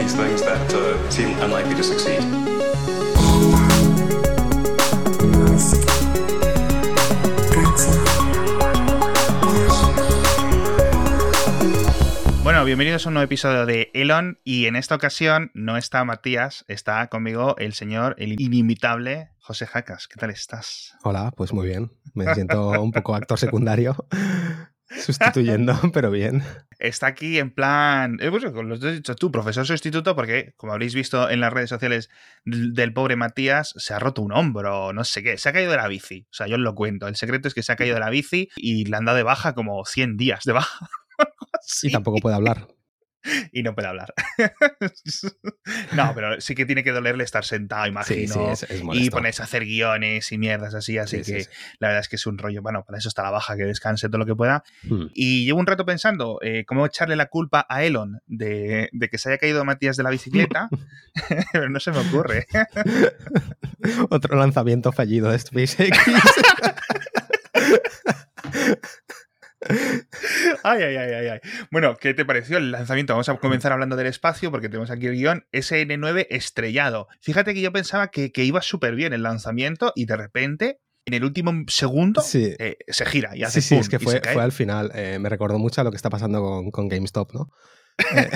these things that uh, seem unlikely to succeed. Bueno, bienvenidos a un nuevo episodio de Elon y en esta ocasión no está Matías, está conmigo el señor, el inimitable José Jacas. ¿Qué tal estás? Hola, pues muy bien. Me siento un poco actor secundario sustituyendo, pero bien. Está aquí en plan, eh, pues, los dos dicho tú, profesor sustituto, porque como habréis visto en las redes sociales del pobre Matías, se ha roto un hombro, no sé qué, se ha caído de la bici. O sea, yo os lo cuento. El secreto es que se ha caído de la bici y le han dado de baja como 100 días de baja. Y tampoco puede hablar. y no puede hablar. no, pero sí que tiene que dolerle estar sentado, imagino. Sí, sí, es, es y ponerse a hacer guiones y mierdas así, así Sí, sí, que la verdad es que es un rollo. Bueno, para eso está la baja, que descanse todo lo que pueda. Hmm. Y llevo un rato pensando eh, cómo echarle la culpa a Elon de, de que se haya caído Matías de la bicicleta, pero no se me ocurre. Otro lanzamiento fallido de SpaceX. Ay, ay, ay, ay, ay. Bueno, ¿qué te pareció el lanzamiento? Vamos a comenzar hablando del espacio porque tenemos aquí el guion SN9 estrellado. Fíjate que yo pensaba que, que iba súper bien el lanzamiento y de repente, en el último segundo, Sí. eh, se gira y hace Sí, sí, pum es que fue, al final. Eh, me recordó mucho a lo que está pasando con, con GameStop, ¿no? Eh,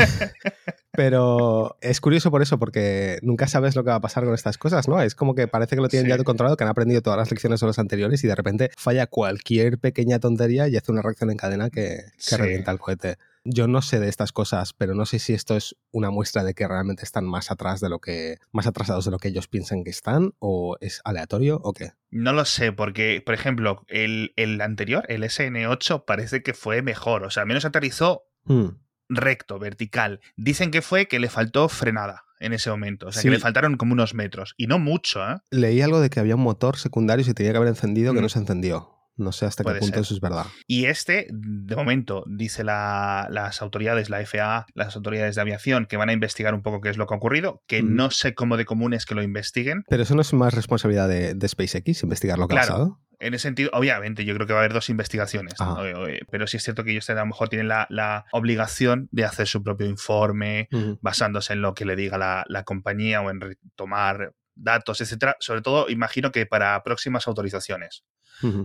pero es curioso por eso, porque nunca sabes lo que va a pasar con estas cosas, ¿no? Es como que parece que lo tienen Sí. ya controlado, que han aprendido todas las lecciones de los anteriores y de repente falla cualquier pequeña tontería y hace una reacción en cadena que, que Sí. revienta el cohete. Yo no sé de estas cosas, pero no sé si esto es una muestra de que realmente están más atrás de lo que, más atrasados de lo que ellos piensan que están, o es aleatorio, o qué. No lo sé, porque, por ejemplo, el, el anterior, el SN8, parece que fue mejor. O sea, menos aterrizó Hmm. Recto, vertical. Dicen que fue que le faltó frenada en ese momento. O sea, Sí. que le faltaron como unos metros. Y no mucho, ¿eh? Leí algo de que había un motor secundario y se tenía que haber encendido que Mm. no se encendió. No sé hasta Puede qué punto ser. eso es verdad. Y este, de momento, dice la- las autoridades, la FAA, las autoridades de aviación, que van a investigar un poco qué es lo que ha ocurrido, que Mm. no sé cómo de común es que lo investiguen. Pero eso no es más responsabilidad de, de SpaceX, investigar lo que ha Claro. pasado. En ese sentido, obviamente, yo creo que va a haber dos investigaciones. Eh, eh, Pero sí es cierto que ellos a lo mejor tienen la, la obligación de hacer su propio informe, basándose en lo que le diga la, la compañía o en tomar datos, etcétera. Sobre todo, imagino que para próximas autorizaciones.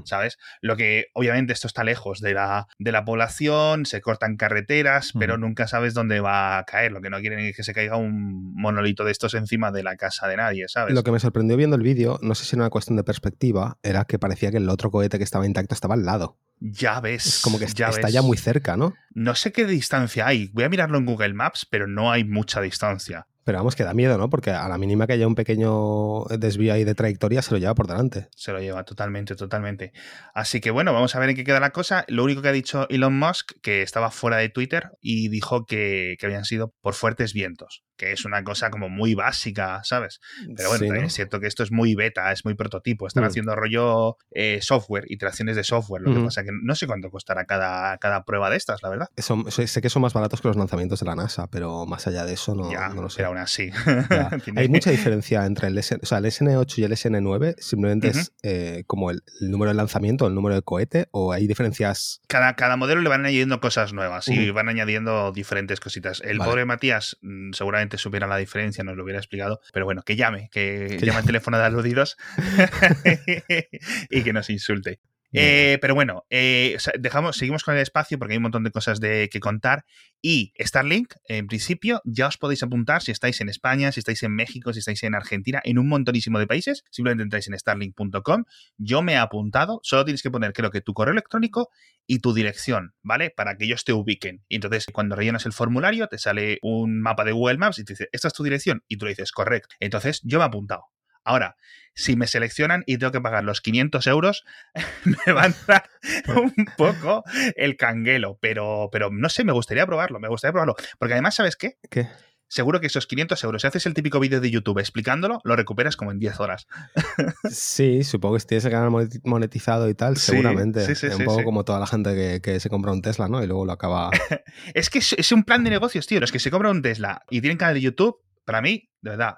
¿sabes? Lo que obviamente esto está lejos de la, de la población, se cortan carreteras, pero nunca sabes dónde va a caer. Lo que no quieren es que se caiga un monolito de estos encima de la casa de nadie, ¿sabes? Lo que me sorprendió viendo el vídeo, no sé si era una cuestión de perspectiva, era que parecía que el otro cohete que estaba intacto estaba al lado. Ya ves. Es como que ya está ves. ya muy cerca, ¿no? No sé qué distancia hay. Voy a mirarlo en Google Maps, pero no hay mucha distancia. Pero vamos, que da miedo, ¿no? Porque a la mínima que haya un pequeño desvío ahí de trayectoria, se lo lleva por delante. Se lo lleva totalmente, totalmente. Así que bueno, vamos a ver en qué queda la cosa. Lo único que ha dicho Elon Musk, que estaba fuera de Twitter y dijo que, que habían sido por fuertes vientos, que es una cosa como muy básica, ¿sabes? Pero bueno, Sí, ¿no? es cierto que esto es muy beta, es muy prototipo. Están Mm. haciendo rollo eh, software, iteraciones de software. Lo que pasa que no sé cuánto costará cada, cada prueba de estas, la verdad. Sé que son más baratos que los lanzamientos de la NASA, pero más allá de eso no, ya, no lo sé. pero aún así. Hay mucha diferencia entre el, S- o sea, el SN8 y el SN9. Simplemente es eh, como el, el número de lanzamiento, el número de cohete, o hay diferencias. Cada, cada modelo le van añadiendo cosas nuevas y van añadiendo diferentes cositas. El Vale. pobre Matías mm, seguramente supiera la diferencia, nos lo hubiera explicado, pero bueno, que llame, que, Que llame llame. al teléfono de aludidos y que nos insulte. Eh, pero bueno, eh, dejamos, seguimos con el espacio porque hay un montón de cosas de que contar. Y Starlink, en principio, ya os podéis apuntar si estáis en España, si estáis en México, si estáis en Argentina, en un montonísimo de países. Simplemente entráis en starlink.com. Yo me he apuntado, solo tienes que poner, creo que tu correo electrónico y tu dirección, ¿vale? Para que ellos te ubiquen. Y entonces, cuando rellenas el formulario, te sale un mapa de Google Maps y te dice, esta es tu dirección. Y tú le dices, correcto. Entonces, yo me he apuntado. Ahora, si me seleccionan y tengo que pagar los 500 euros, me va a entrar un poco el canguelo. Pero, pero no sé, me gustaría probarlo, me gustaría probarlo. Porque además, ¿sabes qué? ¿Qué? Seguro que esos 500 euros, si haces el típico vídeo de YouTube explicándolo, lo recuperas como en 10 horas. Sí, supongo que si tienes el canal moneti- monetizado y tal, Sí, seguramente. sí, sí, un sí, poco como toda la gente que, que se compra un Tesla, ¿no? Y luego lo acaba. Es que es, es un plan de negocios, tío. Los que se compran un Tesla y tienen canal de YouTube, para mí, de verdad,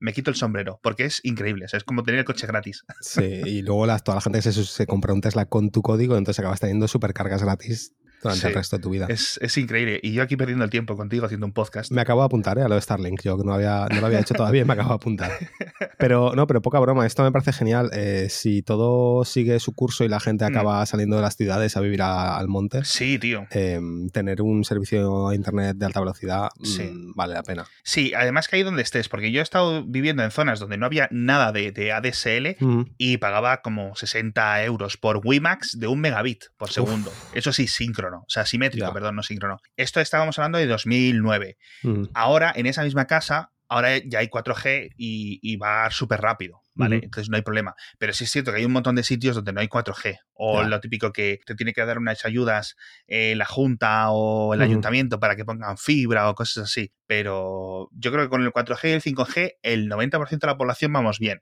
me quito el sombrero, porque es increíble. es como tener el coche gratis. Sí, y luego toda la gente se, se compra un Tesla con tu código, entonces acabas teniendo supercargas gratis durante Sí. el resto de tu vida. Es, es increíble. Y yo aquí perdiendo el tiempo contigo haciendo un podcast. Me acabo de apuntar ¿eh? a lo de Starlink. Yo que no, había, no lo había hecho todavía y me acabo de apuntar. Pero no, pero poca broma. Esto me parece genial. Eh, si todo sigue su curso y la gente Mm. acaba saliendo de las ciudades a vivir a- al monte, Sí, tío. eh, tener un servicio a internet de alta velocidad mm, vale la pena. Sí, además que ahí donde estés, porque yo he estado viviendo en zonas donde no había nada de, de ADSL Mm. y pagaba como 60 euros por WiMAX de un megabit por segundo. Eso sí, síncrono, o sea, simétrico, perdón, no síncrono. Esto estábamos hablando de 2009. Mm. Ahora, en esa misma casa, ahora ya hay 4G y, y va súper rápido, ¿vale? Entonces no hay problema. Pero sí es cierto que hay un montón de sitios donde no hay 4G. O lo típico que te tiene que dar unas ayudas eh, la Junta o el ayuntamiento para que pongan fibra o cosas así. Pero yo creo que con el 4G y el 5G, el 90% de la población vamos bien.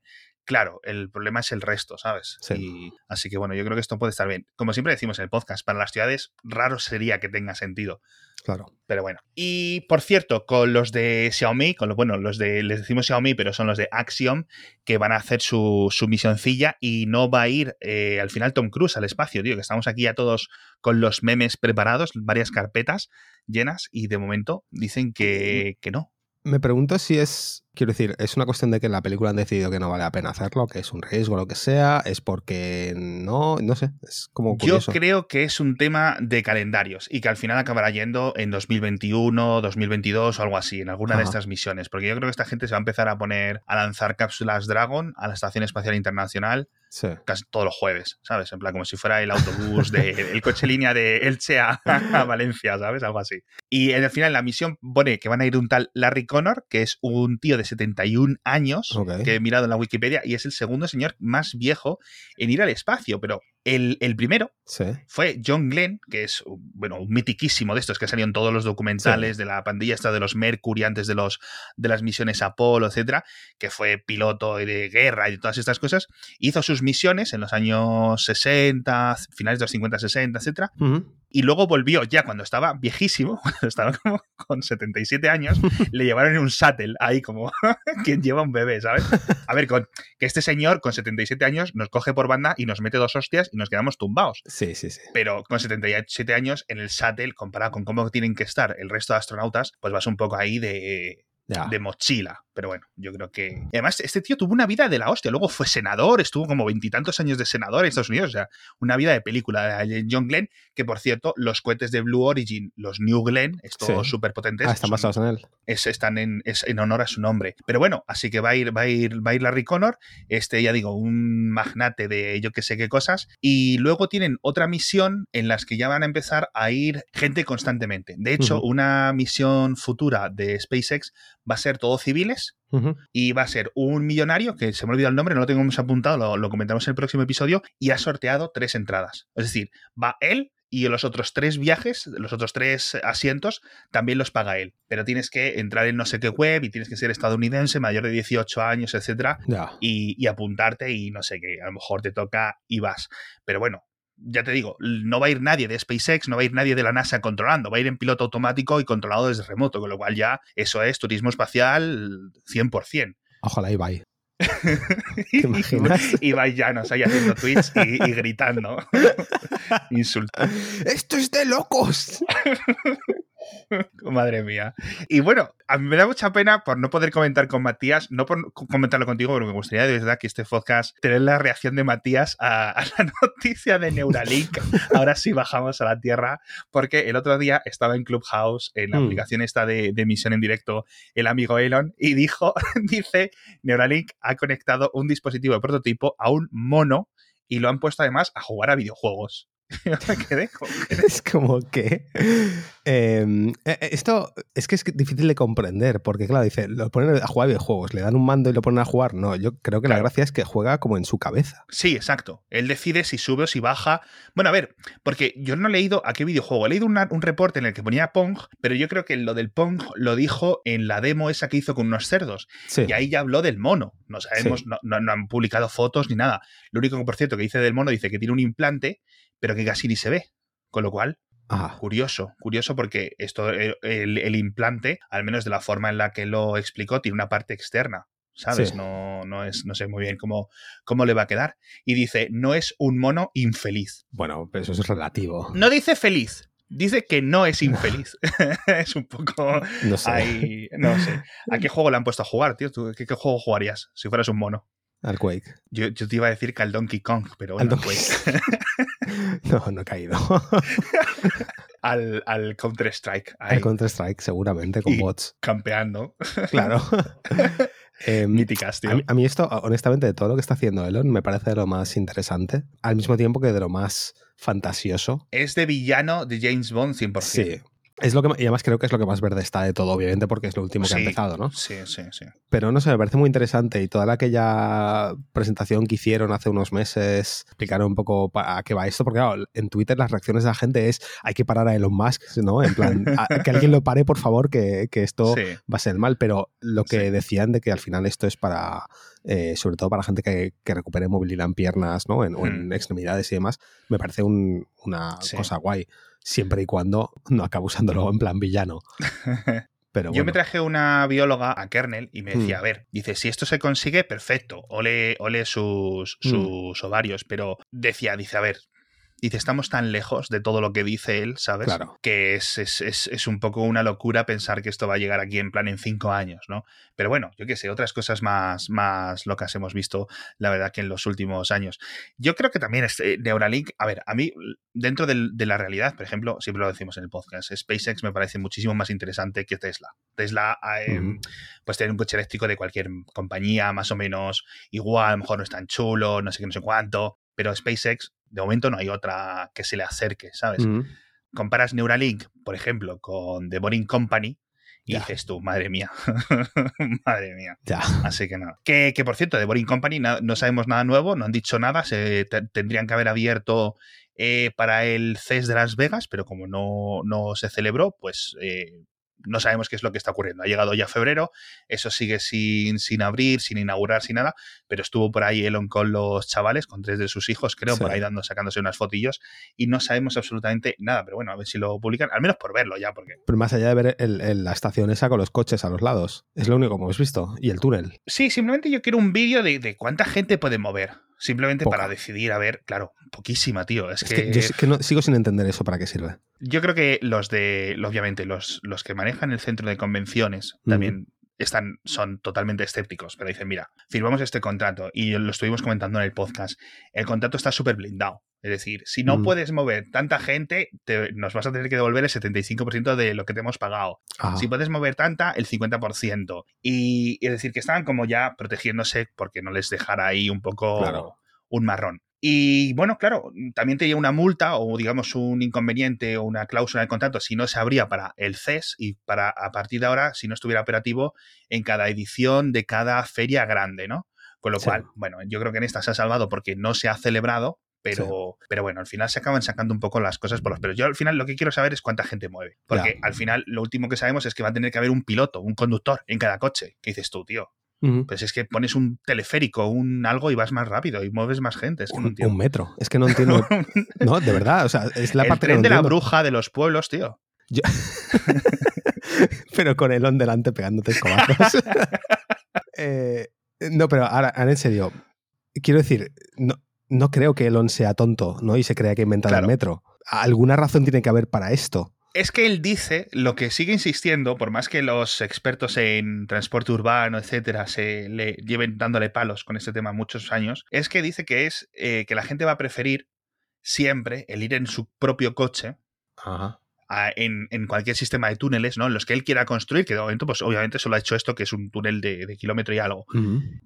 Claro, el problema es el resto, ¿sabes? Sí. Y- así que bueno, yo creo que esto puede estar bien. Como siempre decimos en el podcast, para las ciudades raro sería que tenga sentido. Claro. Pero bueno. Y por cierto, con los de Xiaomi, con los, bueno, los de, les decimos Xiaomi, pero son los de Axiom, que van a hacer su, su misioncilla y no va a ir eh, al final Tom Cruise al espacio, tío, que estamos aquí ya todos con los memes preparados, varias carpetas llenas y de momento dicen que, que no. Me pregunto si es, quiero decir, es una cuestión de que en la película han decidido que no vale la pena hacerlo, que es un riesgo, lo que sea, es porque no, no sé, es como Yo curioso. creo que es un tema de calendarios y que al final acabará yendo en 2021, 2022 o algo así, en alguna de estas misiones. Porque yo creo que esta gente se va a empezar a poner a lanzar cápsulas Dragon a la Estación Espacial Internacional Sí. casi todos los jueves, ¿sabes? En plan, como si fuera el autobús de el coche línea de Elche a, a Valencia, ¿sabes? Algo así. Y al final la misión pone que van a ir un tal Larry Connor, que es un tío de 71 años, que he mirado en la Wikipedia, y es el segundo señor más viejo en ir al espacio, pero el, el primero Sí. fue John Glenn, que es bueno, un mitiquísimo de estos que salieron todos los documentales de la pandilla esta de los Mercury antes de los de las misiones Apolo, etcétera, que fue piloto de guerra y de todas estas cosas, hizo sus misiones en los años 60, finales de los 50, 60, etcétera, y luego volvió ya cuando estaba viejísimo, cuando estaba como con 77 años, le llevaron en un shuttle ahí como quien lleva un bebé, ¿sabes? A ver, con, que este señor con 77 años nos coge por banda y nos mete dos hostias y nos quedamos tumbados Sí, sí, sí. pero con 77 años en el shuttle, comparado con cómo tienen que estar el resto de astronautas, pues vas un poco ahí de, Ya. de mochila. Pero bueno, yo creo que... Además, este tío tuvo una vida de la hostia. Luego fue senador, estuvo como veintitantos años de senador en Estados Unidos. O sea, una vida de película. John Glenn, que por cierto, los cohetes de Blue Origin, los New Glenn, estos Sí. súper potentes, Ah, están basados en él. es, están en, es en honor a su nombre. Pero bueno, así que va a ir, va a ir, va a ir Larry Connor, este, ya digo, un magnate de yo que sé qué cosas. Y luego tienen otra misión en las que ya van a empezar a ir gente constantemente. De hecho, una misión futura de SpaceX va a ser todo civiles. Y va a ser un millonario, que se me ha olvidado el nombre, no lo tenemos apuntado, lo, lo comentamos en el próximo episodio, y ha sorteado tres entradas. Es decir, va él y los otros tres viajes, los otros tres asientos, también los paga él. Pero tienes que entrar en no sé qué web y tienes que ser estadounidense, mayor de 18 años, etcétera, y, y apuntarte y no sé qué. A lo mejor te toca y vas. Pero bueno. Ya te digo, no va a ir nadie de SpaceX, no va a ir nadie de la NASA controlando, va a ir en piloto automático y controlado desde remoto, con lo cual ya eso es turismo espacial 100%. Ojalá iba ahí. ¿Te imaginas? Ibai Llanos ahí haciendo tweets y, y gritando. Insultando. ¡Esto es de locos! Madre mía. Y bueno, a mí me da mucha pena por no poder comentar con Matías, no por co- comentarlo contigo, pero me gustaría de verdad que este podcast tener la reacción de Matías a, a la noticia de Neuralink. Ahora sí bajamos a la tierra, porque el otro día estaba en Clubhouse, en la Mm. aplicación esta de, de emisión en directo, el amigo Elon, y dijo, dice, Neuralink ha conectado un dispositivo de prototipo a un mono y lo han puesto además a jugar a videojuegos. Yo me quedé como, es como que. eh, eh, esto es que es difícil de comprender, porque, claro, dice, lo ponen a jugar videojuegos, le dan un mando y lo ponen a jugar. No, yo creo que la gracia es que juega como en su cabeza. Sí, exacto. Él decide si sube o si baja. Bueno, a ver, porque yo no he leído a qué videojuego. He leído una- un reporte en el que ponía Pong, pero yo creo que lo del Pong lo dijo en la demo esa que hizo con unos cerdos. Sí. Y ahí ya habló del mono. No sabemos, Sí. no, no- no han publicado fotos ni nada. Lo único que, por cierto, que dice del mono, dice que tiene un implante, pero que casi ni se ve. Con lo cual, curioso, curioso porque esto, eh, el, el implante, al menos de la forma en la que lo explicó, tiene una parte externa. ¿Sabes? Sí. No, no, es, no sé muy bien cómo, cómo le va a quedar. Y dice, no es un mono infeliz. bueno, pero eso es relativo. No dice feliz, Dice que no es infeliz. es un poco. No sé. ahí- no sé. ¿A qué juego le han puesto a jugar, tío? ¿Tú, qué, qué juego jugarías si fueras un mono? Al Quake. Yo, yo te iba a decir que al Donkey Kong, pero Al bueno, Donkey- pues, No, no he caído. al, al Counter-Strike. Al Counter-Strike, seguramente, con Y- bots. campeando. Claro. Em, Míticas, tío. a, mí, a mí esto, honestamente, de todo lo que está haciendo Elon, me parece de lo más interesante, al mismo tiempo que de lo más fantasioso. Es de villano de James Bond 100%. Sí. Es lo que, y además creo que es lo que más verde está de todo, obviamente, porque es lo último que ha Sí. empezado, ¿no? Sí, sí, sí. Pero no sé, me parece muy interesante y toda la aquella presentación que hicieron hace unos meses, explicaron un poco a qué va esto, porque claro, en Twitter las reacciones de la gente es hay que parar a Elon Musk, ¿no? En plan, "A- que alguien lo pare, por favor, que, que esto Sí. va a ser mal, pero lo que Sí. decían de que al final esto es para, eh, sobre todo para gente que, que recupere movilidad en piernas, ¿no? En, o en Hmm. extremidades y demás, me parece un- una Sí. cosa guay, siempre y cuando no acabe usándolo en plan villano. Pero Yo me traje una bióloga a Kernel y me decía, Mm. a ver, dice, si esto se consigue, perfecto, ole, ole sus, Mm. sus ovarios, pero decía, dice, a ver, dice, estamos tan lejos de todo lo que dice él, ¿sabes? Claro. Que es, es, es- es un poco una locura pensar que esto va a llegar aquí en plan en cinco años, ¿no? Pero bueno, yo qué sé, otras cosas más, más locas hemos visto, la verdad, que en los últimos años. Yo creo que también este Neuralink, a ver, a mí, dentro del- de la realidad, por ejemplo, siempre lo decimos en el podcast, SpaceX me parece muchísimo más interesante que Tesla. Tesla, eh, pues tener un coche eléctrico de cualquier compañía, más o menos igual, a lo mejor no es tan chulo, no sé qué, no sé cuánto, pero SpaceX, de momento no hay otra que se le acerque, ¿sabes? Mm. Comparas Neuralink, por ejemplo, con The Boring Company y Ya. dices tú, madre mía, madre mía. Ya. Así que nada. Que, que por cierto, de Boring Company no sabemos nada nuevo, no han dicho nada, se te- tendrían que haber abierto eh, para el CES de Las Vegas, pero como no, no se celebró, pues eh, no sabemos qué es lo que está ocurriendo. Ha llegado ya febrero, eso sigue sin, sin abrir, sin inaugurar, sin nada, pero estuvo por ahí Elon con los chavales, con tres de sus hijos, creo, Sí. por ahí dando, sacándose unas fotillos, y no sabemos absolutamente nada, pero bueno, a ver si lo publican, al menos por verlo ya, porque Pero más allá de ver el- el- la estación esa con los coches a los lados, es lo único que hemos visto. Y el túnel. Sí, simplemente yo quiero un vídeo de, de cuánta gente puede mover. Simplemente Poca. para decidir, a ver, claro, poquísima, tío. Es, Es que, que yo que no- sigo sin entender eso para qué sirve. yo creo que los de, obviamente, los, los que manejan el centro de convenciones también están, son totalmente escépticos, pero dicen, mira, firmamos este contrato y lo estuvimos comentando en el podcast. El contrato está súper blindado. Es decir, si no Mm. puedes mover tanta gente, te- nos vas a tener que devolver el 75% de lo que te hemos pagado. Si puedes mover tanta, el 50%. Y es decir, que estaban como ya protegiéndose porque no les dejara ahí un poco Claro. un marrón. Y bueno, claro, también tenía una multa o digamos un inconveniente o una cláusula del contrato si no se abría para el CES y para a partir de ahora si no estuviera operativo en cada edición de cada feria grande, ¿no? Con lo Sí. cual, bueno, yo creo que en esta se ha salvado porque no se ha celebrado, pero, pero bueno, al final se acaban sacando un poco las cosas por los pelos. Yo al final lo que quiero saber es cuánta gente mueve. Porque Ya. al final lo último que sabemos es que va a tener que haber un piloto, un conductor en cada coche. ¿Qué dices tú, tío? Ujú. Pues es que pones un teleférico, un algo y vas más rápido y mueves más gente. Es que no un, entiendo. un metro. Es que no entiendo. No, de verdad. O sea, es la el parte que tren no de la bruja de los pueblos, tío. Yo- pero con Elon delante pegándote escobazos. Eh, no, pero ahora, ahora en serio, quiero decir, no, no creo que Elon sea tonto, ¿no? Y se crea que ha inventado Claro. el metro. Alguna razón tiene que haber para esto. Es que él dice lo que sigue insistiendo, por más que los expertos en transporte urbano, etcétera, se le lleven dándole palos con este tema muchos años, es que dice que es eh, que la gente va a preferir siempre el ir en su propio coche Ajá. A- en, en cualquier sistema de túneles, ¿no? En los que él quiera construir, que de momento, pues obviamente solo ha hecho esto, que es un túnel de, de kilómetro y algo.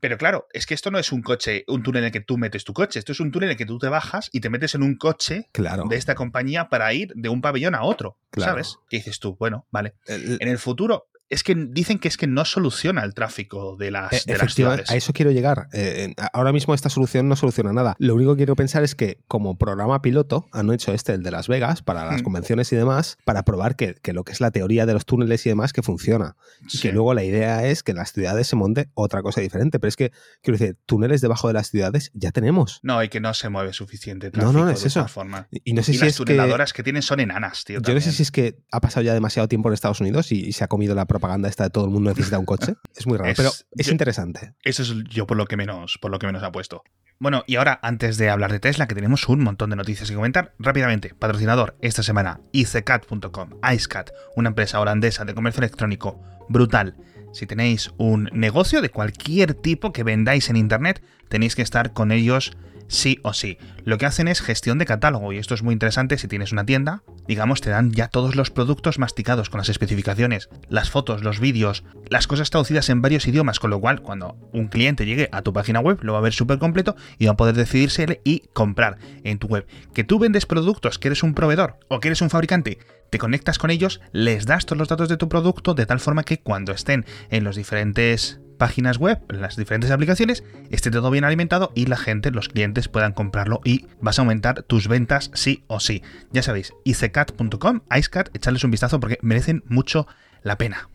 Pero claro, es que esto no es un coche, un túnel en el que tú metes tu coche, esto es un túnel en el que tú te bajas y te metes en un coche Claro. de esta compañía para ir de un pabellón a otro, Claro. ¿sabes? Que dices tú, bueno, vale. El- En el futuro, es que dicen que es que no soluciona el tráfico de las, Eh, de las Efectivamente, ciudades. a eso quiero llegar. Eh, ahora mismo esta solución no soluciona nada. Lo único que quiero pensar es que como programa piloto han hecho este, el de Las Vegas, para las Mm. convenciones y demás, para probar que, que lo que es la teoría de los túneles y demás, que funciona. Y que luego la idea es que en las ciudades se monte otra cosa diferente. Pero es que, quiero decir, túneles debajo de las ciudades ya tenemos. No, y que no se mueve suficiente No, tráfico no, es de eso. esta forma. Y no sé y si las es que... tuneladoras que... tienen son enanas, tío. Yo no sé si es que ha pasado ya demasiado tiempo en Estados Unidos y, y se ha comido la propia propaganda esta de todo el mundo necesita un coche. Es muy raro, Es- pero es yo- interesante. Eso es yo por lo que menos, por lo que menos apuesto. Bueno, y ahora, antes de hablar de Tesla, que tenemos un montón de noticias que comentar, rápidamente, patrocinador esta semana, icecat.com, icecat, una empresa holandesa de comercio electrónico brutal. Si tenéis un negocio de cualquier tipo que vendáis en internet, tenéis que estar con ellos sí o sí. Lo que hacen es gestión de catálogo y esto es muy interesante si tienes una tienda, digamos, te dan ya todos los productos masticados con las especificaciones, las fotos, los vídeos, las cosas traducidas en varios idiomas, con lo cual cuando un cliente llegue a tu página web lo va a ver súper completo y va a poder decidirse y comprar en tu web. Que tú vendes productos, que eres un proveedor o que eres un fabricante, te conectas con ellos, les das todos los datos de tu producto de tal forma que cuando estén en los diferentes páginas web, en las diferentes aplicaciones, esté todo bien alimentado y la gente, los clientes puedan comprarlo y vas a aumentar tus ventas sí o sí. Ya sabéis, icecat.com, icecat, echarles un vistazo porque merecen mucho la pena.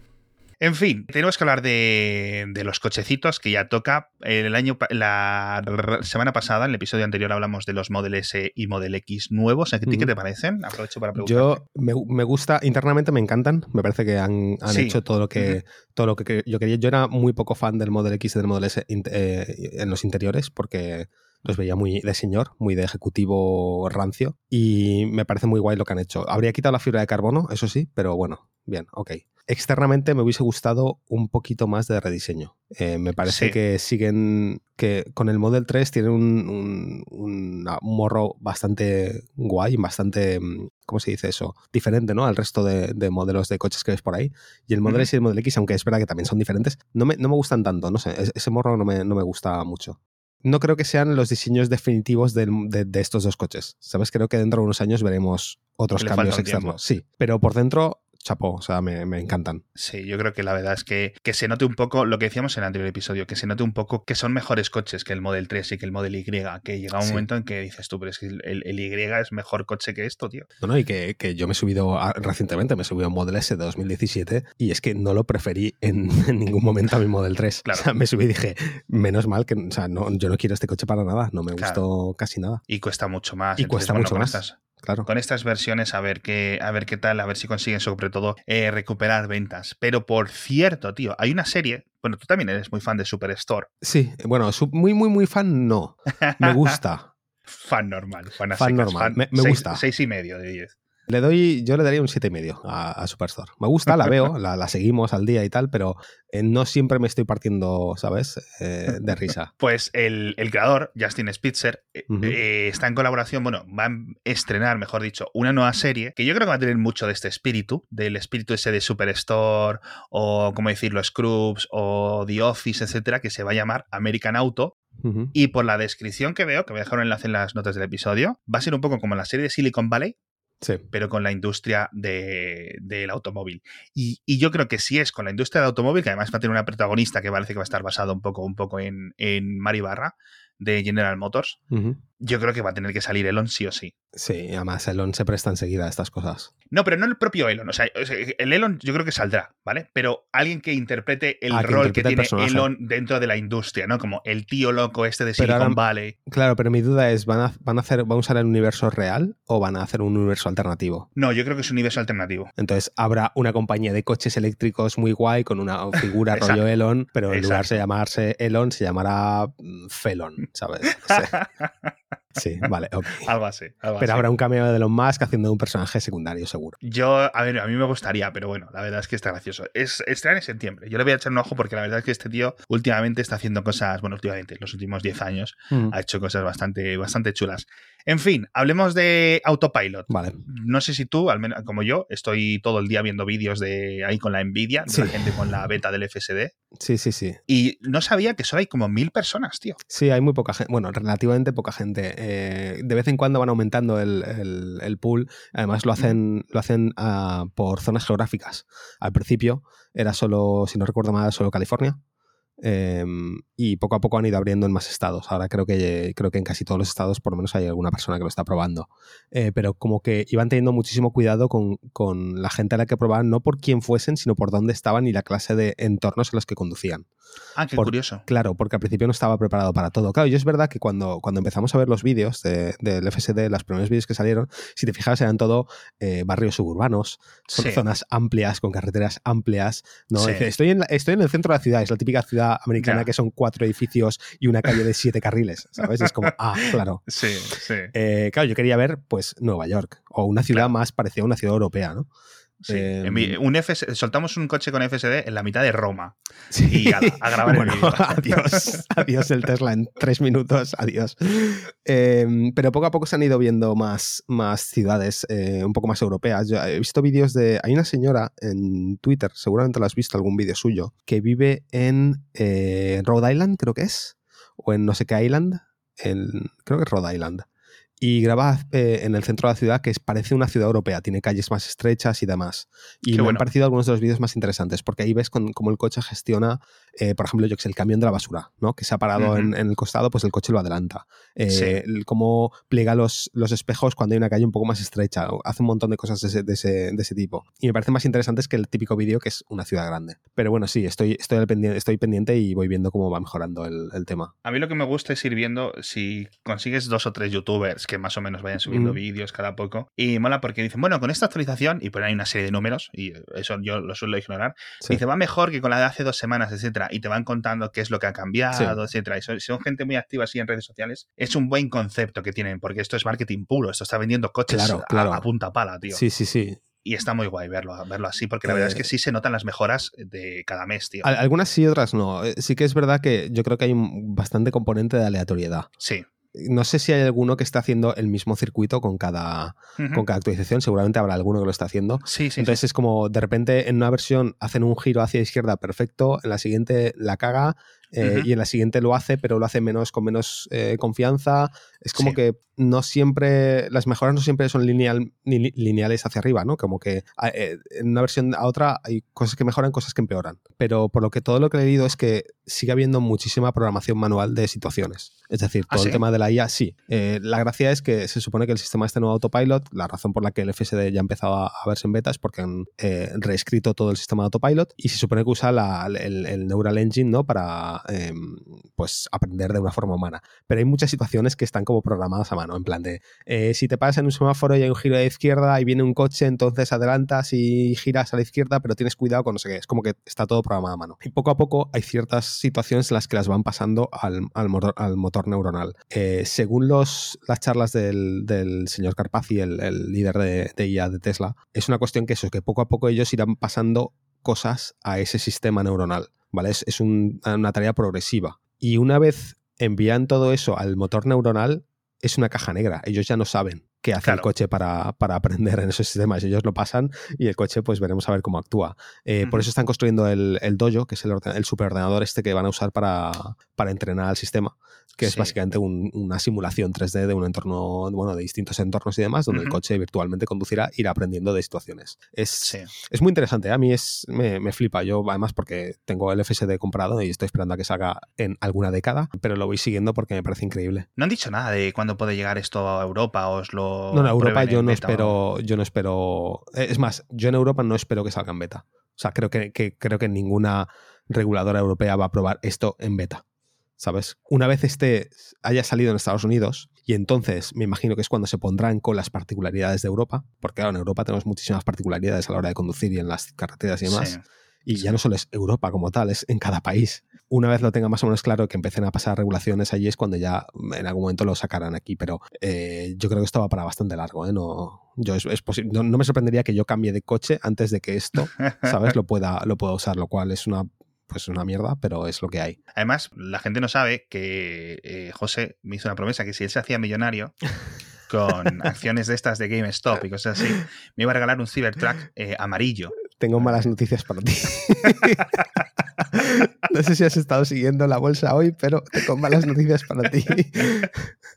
En fin, tenemos que hablar de, de los cochecitos que ya toca. El año, la semana pasada, en el episodio anterior, hablamos de los Model S y Model X nuevos. ¿A ti qué te parecen? Aprovecho para preguntar. Yo me, me gusta, internamente me encantan, me parece que han, han Sí. hecho todo lo que todo lo que que yo quería. Yo era muy poco fan del Model X y del Model S in- eh, en los interiores porque los veía muy de señor, muy de ejecutivo rancio y me parece muy guay lo que han hecho. Habría quitado la fibra de carbono, eso sí, pero bueno, bien, ok. Externamente me hubiese gustado un poquito más de rediseño. Eh, me parece Sí. que siguen, que con el Model 3 tienen un, un- una- un morro bastante guay, bastante, mm, ¿cómo se dice eso? Diferente, ¿no? Al resto de, de modelos de coches que ves por ahí. Y el Model Ujú. S y el Model X, aunque es verdad que también son diferentes, no me, no me gustan tanto, no sé, es- ese morro no me, no me gusta mucho. No creo que sean los diseños definitivos del- de, de estos dos coches. ¿Sabes? Creo que dentro de unos años veremos otros cambios tiempo. externos. Sí, pero por dentro, chapó, o sea, me, me encantan. Sí, yo creo que la verdad es que, que se note un poco lo que decíamos en el anterior episodio, que se note un poco que son mejores coches que el Model 3 y que el Model Y, que llega un Sí. momento en que dices tú, pero es que el, el Y es mejor coche que esto, tío. No, no, y que, que yo me he subido a- recientemente, me he subido a un Model S de 2017 y es que no lo preferí en, en ningún momento a mi Model 3. Claro. O sea, me subí y dije, menos mal que, o sea, no, yo no quiero este coche para nada, no me Claro. gustó casi nada. Y cuesta mucho más. Y cuesta mucho más. Estas, Claro. con estas versiones, a ver qué, a ver qué tal, a ver si consiguen sobre todo eh, recuperar ventas. Pero por cierto, tío, hay una serie. Bueno, tú también eres muy fan de Superstore. Sí, bueno, muy, muy, muy fan no. Me gusta. Fan normal, fan, Fan normal, me- me seis- gusta. Seis y medio de 10. Le doy, yo le daría un 7,5 a, a Superstore. Me gusta, la veo, la, la seguimos al día y tal, pero eh, no siempre me estoy partiendo, ¿sabes? Eh, de risa. Pues el, el creador, Justin Spitzer, eh, está en colaboración, bueno, va a estrenar, mejor dicho, una nueva serie que yo creo que va a tener mucho de este espíritu, del espíritu ese de Superstore o, como decirlo, Scrubs o The Office, etcétera, que se va a llamar American Auto. Ujú. Y por la descripción que veo, que voy a dejar un enlace en las notas del episodio, va a ser un poco como la serie de Silicon Valley, Sí. pero con la industria de- del automóvil. Y, y yo creo que si es con la industria del automóvil, que además va a tener una protagonista que parece que va a estar basado un poco, un poco en, en Mari Barra, de General Motors, yo creo que va a tener que salir Elon sí o sí. Sí, además Elon se presta enseguida a estas cosas. No, pero no el propio Elon. O sea, el Elon yo creo que saldrá, ¿vale? Pero alguien que interprete el Ah, rol que interprete el tiene personaje. Elon dentro de la industria, ¿no? Como el tío loco este de Silicon ahora- Valley. Claro, pero mi duda es, ¿van a, van a hacer, van a usar el universo real o van a hacer un universo alternativo? No, yo creo que es un universo alternativo. Entonces habrá una compañía de coches eléctricos muy guay con una figura rollo Elon, pero en lugar de llamarse Elon se llamará mm, Felon, ¿sabes? Sí, vale, ok. algo así. algo Pero así. habrá un cameo de Elon Musk haciendo un personaje secundario, seguro. Yo, a ver, a mí me gustaría, pero bueno, la verdad es que está gracioso. Es estrena en septiembre. Yo le voy a echar un ojo porque la verdad es que este tío últimamente está haciendo cosas, bueno, últimamente, los últimos 10 años, ha hecho cosas bastante, bastante chulas. En fin, hablemos de Autopilot. Vale. No sé si tú, al menos como yo, estoy todo el día viendo vídeos de ahí con la Nvidia, de Sí. la gente con la beta del FSD. Sí, sí, sí. Y no sabía que solo hay como mil personas, tío. Sí, hay muy poca gente, bueno, relativamente poca gente. Eh, de vez en cuando van aumentando el, el- el pool. Además lo hacen, lo hacen ah, por zonas geográficas. Al principio era solo, si no recuerdo mal, solo California. Em, y poco a poco han ido abriendo en más estados. Ahora creo que, creo que en casi todos los estados por lo menos hay alguna persona que lo está probando. Eh, pero como que iban teniendo muchísimo cuidado con, con, la gente a la que probaban, no por quién fuesen, sino por dónde estaban y la clase de entornos en los que conducían. Ah, qué curioso. Claro, porque al principio no estaba preparado para todo. Claro, y es verdad que cuando, cuando empezamos a ver los vídeos del FSD, los primeros vídeos que salieron, si te fijas, eran todo eh, barrios suburbanos, son zonas amplias, con carreteras amplias. ¿no? estoy, en estoy en el centro de la ciudad, es la típica ciudad americana que son cuatro edificios y una calle de siete carriles, ¿sabes? Es como, ah, claro. Sí, sí. Eh, claro, yo quería ver, pues, Nueva York o una ciudad más parecida a una ciudad europea, ¿no? Sí. Em, un soltamos un coche con FSD en la mitad de Roma. Y a, grabar el vídeo. Adiós, adiós el Tesla en tres minutos, adiós. Em, pero poco a poco se han ido viendo más, más ciudades eh, un poco más europeas. Yo he visto vídeos de. Hay una señora en Twitter, seguramente la has visto algún vídeo suyo, que vive en eh, Rhode Island, creo que es. O en no sé qué Island. creo que es Rhode Island y graba eh, en el centro de la ciudad que es, parece una ciudad europea, tiene calles más estrechas y demás. Y me han parecido algunos de los vídeos más interesantes, porque ahí ves cómo el coche gestiona, eh, por ejemplo, yo que sé, el camión de la basura, ¿no? Que se ha parado en, el costado, pues el coche lo adelanta. Eh, cómo pliega los, los espejos cuando hay una calle un poco más estrecha. Hace un montón de cosas de ese, de ese, de ese tipo. Y me parece más interesantes que el típico vídeo que es una ciudad grande. Pero bueno, sí, estoy, estoy, pendiente, estoy pendiente y voy viendo cómo va mejorando el, el tema. A mí lo que me gusta es ir viendo si consigues dos o tres youtubers que más o menos vayan subiendo vídeos cada poco. Y mola porque dicen, bueno, con esta actualización, y ponen ahí una serie de números, y eso yo lo suelo ignorar, dice, va mejor que con la de hace dos semanas, etcétera, y te van contando qué es lo que ha cambiado, etcétera. Y son, gente muy activa así en redes sociales. Es un buen concepto que tienen, porque esto es marketing puro, esto está vendiendo coches A, punta pala, tío. Sí, sí, sí y está muy guay verlo, verlo así, porque la verdad es que eh, sí se notan las mejoras de cada mes, tío. Algunas sí, otras no. Eh, sí que es verdad que yo creo que hay un bastante componente de aleatoriedad. Sí no sé si hay alguno que está haciendo el mismo circuito con cada, con cada actualización. Seguramente habrá alguno que lo está haciendo. Sí, sí, Entonces es como de repente en una versión hacen un giro hacia izquierda perfecto, en la siguiente la caga eh, y en la siguiente lo hace, pero lo hace menos con menos eh, confianza. Es como que no siempre, las mejoras no siempre son lineal, lineales hacia arriba, ¿no? Como que ah, eh, en una versión a otra hay cosas que mejoran, cosas que empeoran. Pero por lo que todo lo que he leído es que sigue habiendo muchísima programación manual de situaciones. Es decir, ¿Ah, todo el tema de la IA, sí. la gracia es que se supone que el sistema este nuevo autopilot, la razón por la que el FSD ya ha empezado a, verse en beta es porque han reescrito todo el sistema de autopilot y se supone que usa el, el, Neural Engine, ¿no? Para Em, pues aprender de una forma humana. Pero hay muchas situaciones que están como programadas a mano, en plan de, eh, si te pasas en un semáforo y hay un giro a la izquierda y viene un coche, entonces adelantas y giras a la izquierda, pero tienes cuidado con no sé qué, es como que está todo programado a mano. Y poco a poco hay ciertas situaciones en las que las van pasando al, motor, neuronal. Eh, según los, las charlas del, señor Carpazzi, el, líder de, de IA de Tesla, es una cuestión que eso, que poco a poco ellos irán pasando cosas a ese sistema neuronal. ¿vale? Es, una tarea progresiva. Y una vez envían todo eso al motor neuronal, es una caja negra. Ellos ya no saben qué hace el coche para, aprender en esos sistemas. Ellos lo pasan y el coche, pues veremos a ver cómo actúa. Eh, por eso están construyendo el, Dojo, que es el, el superordenador este que van a usar para, para entrenar al sistema que es básicamente una simulación 3D de un entorno, bueno, de distintos entornos y demás, donde el coche virtualmente conducirá, irá aprendiendo de situaciones. Es, es muy interesante, ¿eh? a mí es, me, me, flipa, yo además porque tengo el FSD comprado y estoy esperando a que salga en alguna década, pero lo voy siguiendo porque me parece increíble. No han dicho nada de cuándo puede llegar esto a Europa, os lo... No, en Europa yo no espero, yo no espero, es más, yo en Europa no espero que salga en beta. O sea, creo que, que creo que ninguna reguladora europea va a probar esto en beta. ¿sabes? Una vez este haya salido en Estados Unidos, y entonces me imagino que es cuando se pondrán con las particularidades de Europa, porque claro, en Europa tenemos muchísimas particularidades a la hora de conducir y en las carreteras y demás. Y ya no solo es Europa como tal, es en cada país. Una vez lo tenga más o menos claro que empiecen a pasar regulaciones allí es cuando ya en algún momento lo sacarán aquí. Pero eh, yo creo que esto va para bastante largo. ¿eh? No, yo es, no, me sorprendería que yo cambie de coche antes de que esto, ¿sabes? lo pueda, lo pueda usar, lo cual es una pues una mierda, pero es lo que hay. Además, la gente no sabe que eh, José me hizo una promesa que si él se hacía millonario con acciones de estas de GameStop y cosas así, me iba a regalar un Cybertruck eh, amarillo. Tengo malas noticias para ti. No sé si has estado siguiendo la bolsa hoy, pero tengo malas noticias para ti.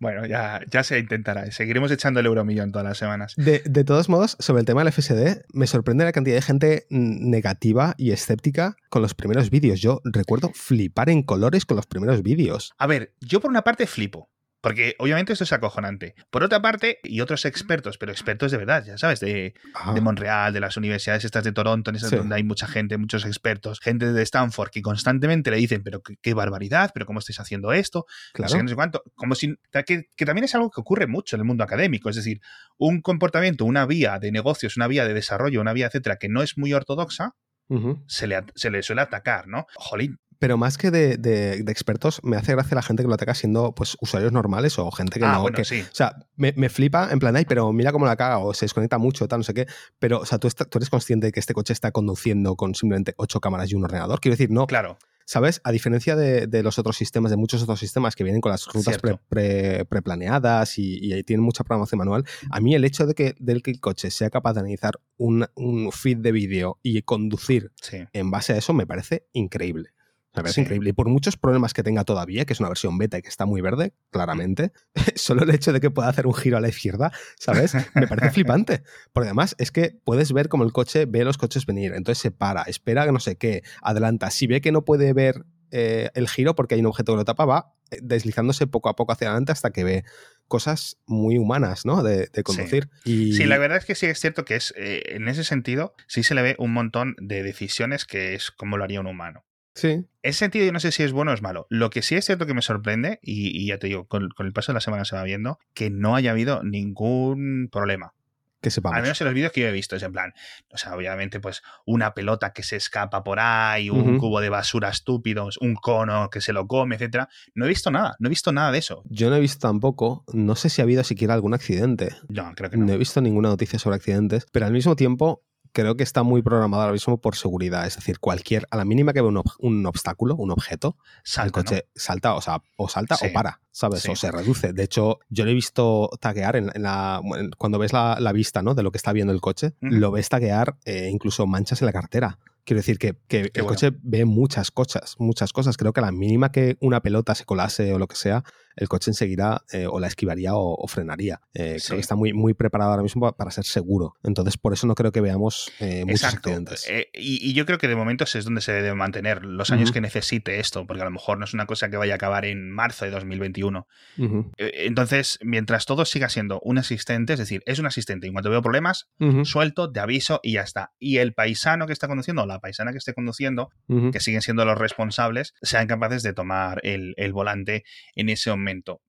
Bueno, ya, ya se intentará. Seguiremos echando el euromillón todas las semanas. De, de todos modos, sobre el tema del FSD, me sorprende la cantidad de gente negativa y escéptica con los primeros vídeos. Yo recuerdo flipar en colores con los primeros vídeos. A ver, yo por una parte flipo. Porque obviamente esto es acojonante. Por otra parte, y otros expertos, pero expertos de verdad, ya sabes, de, de Montreal, de las universidades estas de Toronto, en esas Sí. donde hay mucha gente, muchos expertos, gente de Stanford que constantemente le dicen, pero qué, qué barbaridad, pero cómo estáis haciendo esto, no sé claro. qué, no sé cuánto. Como si, que, que también es algo que ocurre mucho en el mundo académico, es decir, un comportamiento, una vía de negocios, una vía de desarrollo, una vía, etcétera, que no es muy ortodoxa, se le, se le suele atacar, ¿no? Jolín, Pero más que de, de- de expertos, me hace gracia la gente que lo ataca siendo pues usuarios normales o gente que ah, no. bueno, que- sí. O sea, me, me flipa en plan, ay, pero mira cómo la caga o se desconecta mucho, tal, no sé qué. Pero, o sea, tú, está- tú eres consciente de que este coche está conduciendo con simplemente ocho cámaras y un ordenador. Quiero decir, no, Claro, ¿sabes? A diferencia de, de los otros sistemas, de muchos otros sistemas que vienen con las rutas pre- Cierto. pre- preplaneadas y, y ahí tienen mucha programación manual, a mí el hecho de que, del que el coche sea capaz de analizar un, un feed de vídeo y conducir sí. en base a eso me parece increíble. Me parece Sí. increíble. Y por muchos problemas que tenga todavía, que es una versión beta y que está muy verde, claramente, solo el hecho de que pueda hacer un giro a la izquierda, ¿sabes? Me parece flipante. Porque además es que puedes ver cómo el coche ve los coches venir. Entonces se para, espera no sé qué, adelanta. Si ve que no puede ver eh, el giro porque hay un objeto que lo tapa, va eh, deslizándose poco a poco hacia adelante hasta que ve cosas muy humanas, ¿no? De, de conducir. Y... Sí, la verdad es que sí es cierto que es, eh, en ese sentido, sí se le ve un montón de decisiones que es como lo haría un humano. Sí. Ese sentido yo no sé si es bueno o es malo. Lo que sí es cierto que me sorprende, y, y ya te digo, con, con el paso de la semana se va viendo, que no haya habido ningún problema. Que sepamos. Al menos en los vídeos que yo he visto, es en plan, o sea, obviamente, pues una pelota que se escapa por ahí, un cubo de basura estúpido, un cono que se lo come, etcétera. No he visto nada, no he visto nada de eso. Yo no he visto tampoco, no sé si ha habido siquiera algún accidente. No, creo que No no. he visto ninguna noticia sobre accidentes, pero al mismo tiempo creo que está muy programado ahora mismo por seguridad. Es decir, cualquier, a la mínima que ve un, ob- un obstáculo, un objeto, Salta, el coche salta, o sea, o salta Sí. o para, ¿sabes? Sí. O se reduce. De hecho, yo lo he visto taguear en, en la. Cuando ves la, la vista, ¿no? De lo que está viendo el coche, lo ves taguear eh, incluso manchas en la cartera. Quiero decir que, que el bueno. coche ve muchas cosas, muchas cosas. Creo que a la mínima que una pelota se colase o lo que sea, el coche enseguida eh, o la esquivaría o, o frenaría. Eh, Sí. Creo que está muy, muy preparado ahora mismo pa- para ser seguro. Entonces, por eso no creo que veamos eh, muchos Exacto. accidentes. Eh, y, y yo creo que de momento es donde se debe mantener los años que necesite esto, porque a lo mejor no es una cosa que vaya a acabar en marzo de 2021. Ujú, Eh, Entonces, mientras todo siga siendo un asistente, es decir, es un asistente, en cuanto veo problemas, suelto, te aviso y ya está. Y el paisano que está conduciendo o la paisana que esté conduciendo, que siguen siendo los responsables, sean capaces de tomar el, el volante en ese momento.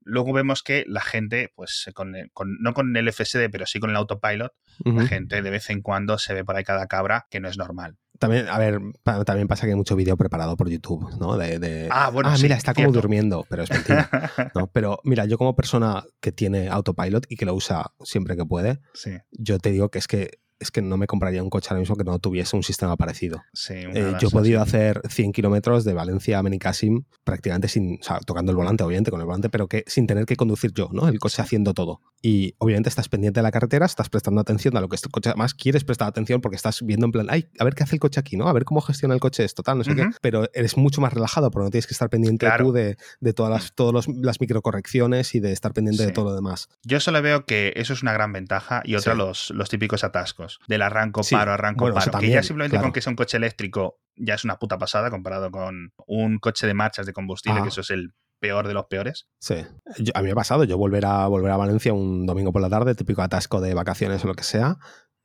Luego vemos que la gente, pues con, el- con- no con el FSD, pero sí con el autopilot, la gente de vez en cuando se ve por ahí cada cabra que no es normal. También, a ver, pa- también pasa que hay mucho vídeo preparado por YouTube, ¿no? De, de, Ah, bueno, sí, mira, está como durmiendo, pero es mentira. ¿no? Pero mira, yo como persona que tiene autopilot y que lo usa siempre que puede, sí, yo te digo que es que es que no me compraría un coche ahora mismo que no tuviese un sistema parecido. sí. Eh, yo he podido hacer 100 kilómetros de Valencia a Benicàssim prácticamente sin, o sea, tocando el volante, obviamente, con el volante, pero que sin tener que conducir yo, ¿no? El coche haciendo todo. Y obviamente estás pendiente de la carretera, estás prestando atención a lo que es coche. Además, quieres prestar atención porque estás viendo en plan, ay, a ver qué hace el coche aquí, ¿no? A ver cómo gestiona el coche esto, tal, no sé qué. Pero eres mucho más relajado porque no tienes que estar pendiente Claro. tú de, de todas las, Mm. todos los- las microcorrecciones y de estar pendiente de todo lo demás. Yo solo veo que eso es una gran ventaja y otra Sí. los, los típicos atascos. Del arranco, Sí, paro, arranco, bueno, eso paro. que ya simplemente claro. con que sea un coche eléctrico ya es una puta pasada comparado con un coche de marchas de combustible, Ah. que eso es el peor de los peores. Sí. Yo- a mí me ha pasado, yo volver a, volver a Valencia un domingo por la tarde, típico atasco de vacaciones o lo que sea,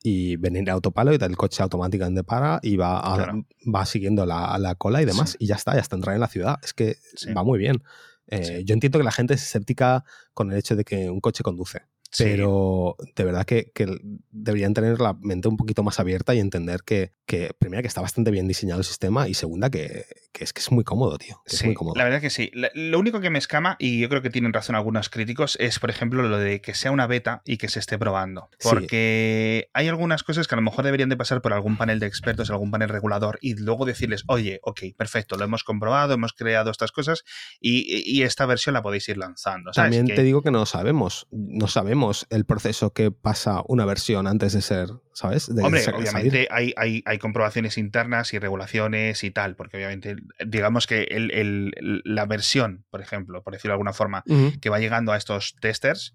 y venir a autopalo y el coche automáticamente para y va, a- Claro. va siguiendo la, la cola y demás, Sí. y ya está, ya está entrar en la ciudad. Es que Sí. va muy bien. Eh, Sí. Yo entiendo que la gente es escéptica con el hecho de que un coche conduce. Pero de verdad que, que deberían tener la mente un poquito más abierta y entender que, que primera, que está bastante bien diseñado el sistema y segunda, que, que es que es muy cómodo, tío. es muy cómodo. la verdad que sí. Lo único que me escama, y yo creo que tienen razón algunos críticos, es, por ejemplo, lo de que sea una beta y que se esté probando. Sí. Porque hay algunas cosas que a lo mejor deberían de pasar por algún panel de expertos, algún panel regulador, y luego decirles, oye, ok, perfecto, lo hemos comprobado, hemos creado estas cosas, y, y esta versión la podéis ir lanzando. ¿sabes? También Que- te digo que no sabemos. No sabemos el proceso que pasa una versión antes de ser, ¿sabes? De Hombre, obviamente salir. hay, hay, hay hay comprobaciones internas y regulaciones y tal, porque obviamente, digamos que el, el, la versión, por ejemplo, por decirlo de alguna forma, que va llegando a estos testers,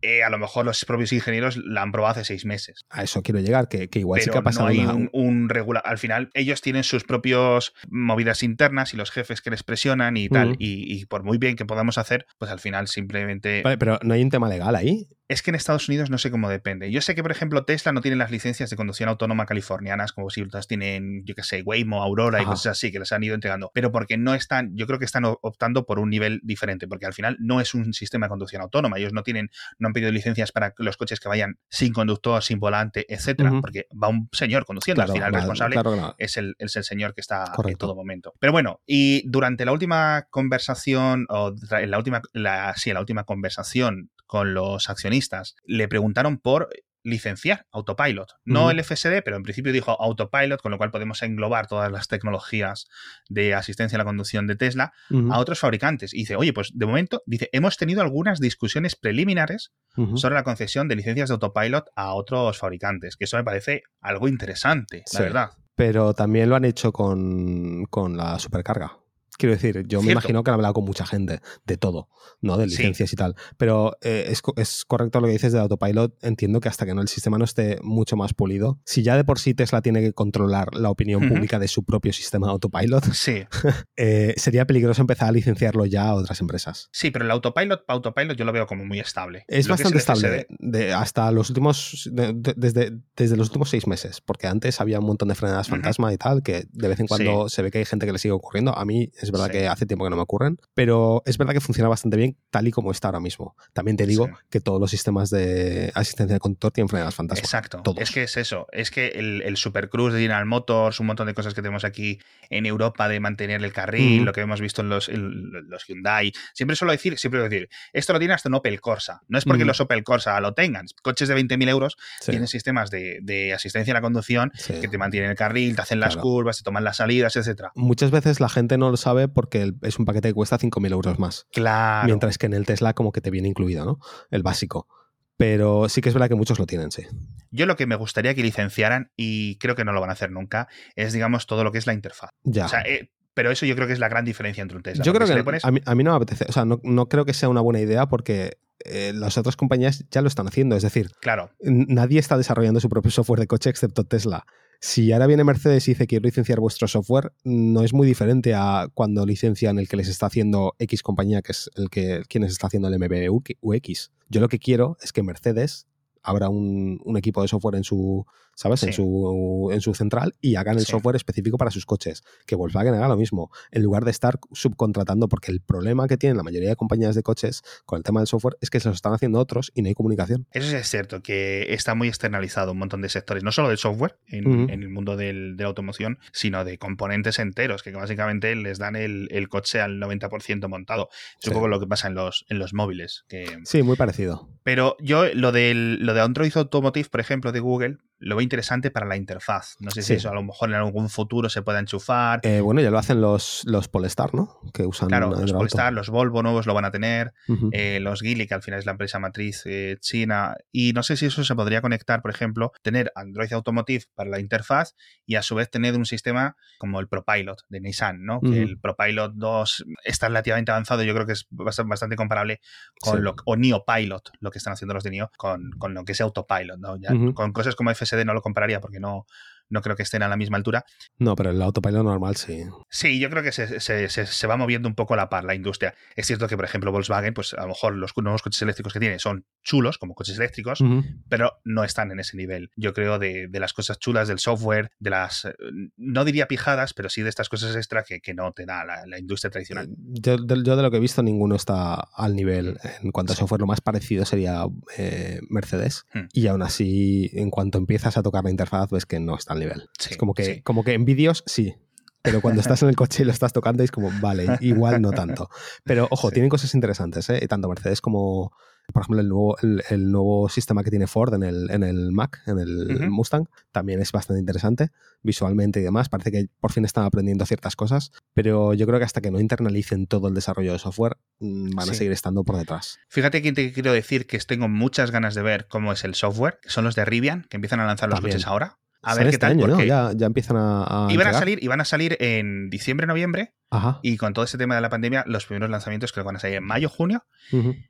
eh, a lo mejor los propios ingenieros la han probado hace seis meses. A eso quiero llegar, que, igual sí que ha pasado. No hay un. Al final, ellos tienen sus propios movidas internas y los jefes que les presionan y tal. y, por muy bien que podamos hacer, pues al final simplemente. Vale, pero no hay un tema legal ahí. Es que en Estados Unidos no sé cómo depende. Yo sé que, por ejemplo, Tesla no tiene las licencias de conducción autónoma californianas, como si otras tienen, yo qué sé, Waymo, Aurora y cosas así, que les han ido entregando. Pero porque no están, yo creo que están optando por un nivel diferente, porque al final no es un sistema de conducción autónoma. Ellos no tienen, no han pedido licencias para los coches que vayan sin conductor, sin volante, etcétera, porque va un señor conduciendo. al final, el responsable es, el, es el señor que está en todo momento. Pero bueno, y durante la última conversación, o en la última, la, sí, la última conversación con los accionistas, le preguntaron por licenciar Autopilot. No el FSD, pero en principio dijo Autopilot, con lo cual podemos englobar todas las tecnologías de asistencia a la conducción de Tesla a otros fabricantes. Y dice, oye, pues de momento, dice, hemos tenido algunas discusiones preliminares sobre la concesión de licencias de Autopilot a otros fabricantes, que eso me parece algo interesante, la verdad. Pero también lo han hecho con, con la supercarga. Quiero decir, yo me imagino que han hablado con mucha gente de todo, ¿no? De licencias y tal. Pero eh, es, es, correcto lo que dices de autopilot. Entiendo que hasta que no el sistema no esté mucho más pulido, si ya de por sí Tesla tiene que controlar la opinión pública de su propio sistema de autopilot, sí. Eh, sería peligroso empezar a licenciarlo ya a otras empresas. Sí, pero el autopilot, autopilot yo lo veo como muy estable. Es bastante estable. De, hasta los últimos, desde, desde los últimos seis meses, porque antes había un montón de frenadas fantasma y tal, que de vez en cuando se ve que hay gente que le sigue ocurriendo. A mí es verdad que hace tiempo que no me ocurren, pero es verdad que funciona bastante bien tal y como está ahora mismo. También te digo que todos los sistemas de asistencia de conductor tienen frenadas fantasma. Exacto. Es que es eso. Es que el, el Super Cruise de General Motors, un montón de cosas que tenemos aquí en Europa de mantener el carril, lo que hemos visto en los, los Hyundai. Siempre suelo decir, siempre suelo decir, esto lo tiene hasta un Opel Corsa. No es porque los Opel Corsa lo tengan. Coches de 20.000 euros tienen sistemas de, asistencia a la conducción que te mantienen el carril, te hacen las curvas, te toman las salidas, etcétera. Muchas veces la gente no lo sabe porque es un paquete que cuesta 5.000 euros más. Claro. Mientras que en el Tesla como que te viene incluido, ¿no? El básico. Pero sí que es verdad que muchos lo tienen, sí. Yo lo que me gustaría que licenciaran, y creo que no lo van a hacer nunca, es, digamos, todo lo que es la interfaz. Ya. O sea, eh, pero eso yo creo que es la gran diferencia entre un Tesla. Yo creo que a, mí, no me apetece, o sea, no, creo que sea una buena idea porque eh, las otras compañías ya lo están haciendo. Es decir, claro. nadie está desarrollando su propio software de coche excepto Tesla. Si ahora viene Mercedes y dice quiero licenciar vuestro software, no es muy diferente a cuando licencian el que les está haciendo X compañía, que es el que quienes está haciendo el MBUX. Yo lo que quiero es que Mercedes abra un equipo de software en su, ¿sabes? En, su, en su central y hagan el software específico para sus coches. Que Volkswagen haga lo mismo, en lugar de estar subcontratando, porque el problema que tienen la mayoría de compañías de coches con el tema del software es que se lo están haciendo otros y no hay comunicación. Eso es cierto, que está muy externalizado un montón de sectores, no solo del software en, el mundo de la automoción, sino de componentes enteros, que básicamente les dan el, coche al 90% montado. Es un poco lo que pasa en los, en los móviles. Que... Sí, muy parecido. Pero yo, lo, del, lo de Android Automotive, por ejemplo, de Google, lo veo interesante para la interfaz. No sé si eso a lo mejor en algún futuro se pueda enchufar. Eh, bueno, ya lo hacen los, los Polestar, ¿no? Que usan. Claro, los Polestar, los Volvo nuevos lo van a tener, eh, los Geely, que al final es la empresa matriz eh, china. Y no sé si eso se podría conectar, por ejemplo, tener Android Automotive para la interfaz y a su vez tener un sistema como el ProPilot de Nissan, ¿no? Que el ProPilot 2 está relativamente avanzado, yo creo que es bastante comparable con lo o NeoPilot, lo que están haciendo los de Neo, con, con lo que es Autopilot, ¿no? Ya, Con cosas como FS no lo compararía porque no, no creo que estén a la misma altura. No, pero el autopilot normal sí. Sí, yo creo que se, se, va moviendo un poco la par la industria. Es cierto que, por ejemplo, Volkswagen, pues a lo mejor los nuevos coches eléctricos que tiene son chulos como coches eléctricos, pero no están en ese nivel. Yo creo de, las cosas chulas del software, de las, eh, no diría pijadas, pero sí de estas cosas extra que, que no te da la, industria tradicional. Yo de, lo que he visto, ninguno está al nivel. En cuanto a software, lo más parecido sería eh, Mercedes. Hmm. Y aún así, en cuanto empiezas a tocar la interfaz, ves que no está al nivel. es como que, como que en vídeos sí, pero cuando estás en el coche y lo estás tocando es como, vale, igual no tanto. Pero ojo, tienen cosas interesantes, ¿eh? tanto Mercedes como, por ejemplo, el nuevo, el, nuevo sistema que tiene Ford en el, en el Mac, en el Mustang, también es bastante interesante visualmente y demás. Parece que por fin están aprendiendo ciertas cosas, pero yo creo que hasta que no internalicen todo el desarrollo de software, mm, van a seguir estando por detrás. Fíjate que te quiero decir que tengo muchas ganas de ver cómo es el software, que son los de Rivian, que empiezan a lanzar los coches ahora A ver qué este tal. año, Ya, ya empiezan a. a iban, a salir, iban a salir en diciembre, noviembre, Ajá. y con todo ese tema de la pandemia, los primeros lanzamientos creo que van a salir en mayo, junio.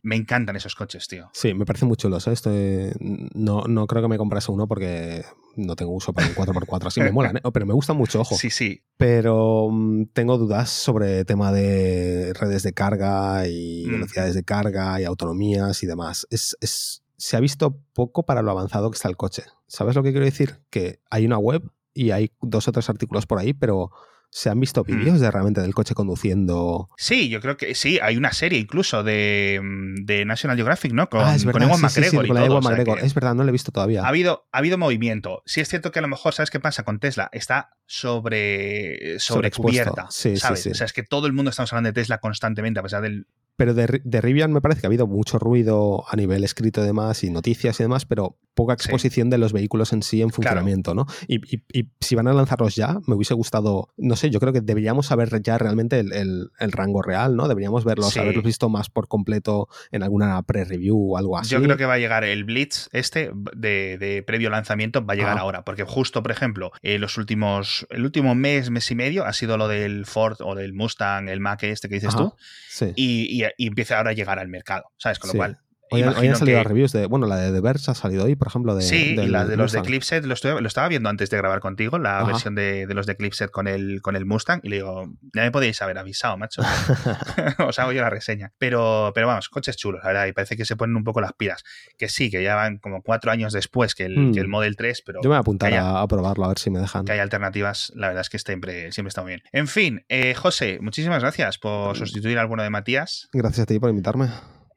Me encantan esos coches, tío. Sí, me parecen muy chulos. ¿eh? No, no creo que me comprase uno porque no tengo uso para un 4x4. Así me molan, ¿eh? pero me gustan mucho, ojo. Sí, sí. Pero mm, tengo dudas sobre tema de redes de carga y Mm. velocidades de carga y autonomías y demás. Es, es- se ha visto poco para lo avanzado que está el coche. ¿Sabes lo que quiero decir? Que hay una web y hay dos o tres artículos por ahí, pero se han visto Mm. vídeos de realmente del coche conduciendo. Sí, yo creo que sí. Hay una serie incluso de, mm, de National Geographic, ¿no? Con, ah, es con verdad. Ewan sí, sí, sí, McGregor y con la todo, Ewan o sea McGregor. Es verdad, no lo he visto todavía. Ha habido, ha habido movimiento. Sí es cierto que a lo mejor, ¿sabes qué pasa con Tesla? Está sobre, sobre Sobreexpuesto. cubierta. Sí, sí, ¿sabes? sí. O sea, es que todo el mundo estamos hablando de Tesla constantemente, a pesar del. Pero de, de Rivian me parece que ha habido mucho ruido a nivel escrito y demás, y noticias y demás, pero poca Sí. exposición de los vehículos en sí en funcionamiento, ¿no? Y, y- y si van a lanzarlos ya, me hubiese gustado, no sé, yo creo que deberíamos saber ya realmente el, el- el rango real, ¿no? Deberíamos verlos, Sí. haberlos visto más por completo en alguna pre-review o algo así. Yo creo que va a llegar el Blitz este de, de previo lanzamiento, va a llegar ahora. Porque justo, por ejemplo, eh, los últimos. El último mes, mes y medio ha sido lo del Ford o del Mustang, el Mac este que dices tú. Sí. Y, y- empieza ahora a llegar al mercado. ¿Sabes? Con lo cual. Hoy, han- hoy han salido que- las reviews de, bueno, la de The Verge ha salido hoy, por ejemplo, de sí, y del la de los de. Clipset lo, estaba viendo antes de grabar contigo, la Ajá. versión de, de los de Clipset con el, con el Mustang, y le digo, ya me podéis haber avisado, macho. Os hago yo la reseña. Pero, pero vamos, coches chulos, la verdad, y parece que se ponen un poco las pilas. Que sí, que ya van como cuatro años después que el, Hmm. que el Model 3, pero Yo me voy a apuntar que haya- a, probarlo, a ver si me dejan. que hay alternativas, la verdad es que siempre, siempre está muy bien. En fin, eh, José, muchísimas gracias por sustituir a alguno de Matías. Gracias a ti por invitarme.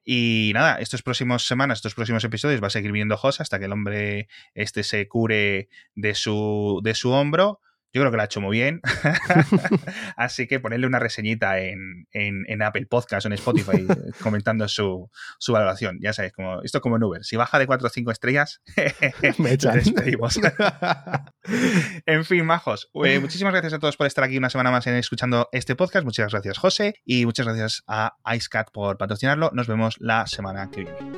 Y nada, estos próximos semanas, estos próximos episodios va a seguir viniendo José hasta que el hombre este se cure de su, de su hombro. Yo creo que lo ha hecho muy bien. Así que ponerle una reseñita en, en- en Apple Podcast o en Spotify eh, comentando su, su valoración. Ya sabéis, como, esto es como en Uber. Si baja de 4 o 5 estrellas, Me echan. despedimos. en fin, majos. eh, muchísimas gracias a todos por estar aquí una semana más en escuchando este podcast. Muchas gracias, José. Y muchas gracias a IceCat por patrocinarlo. Nos vemos la semana que viene.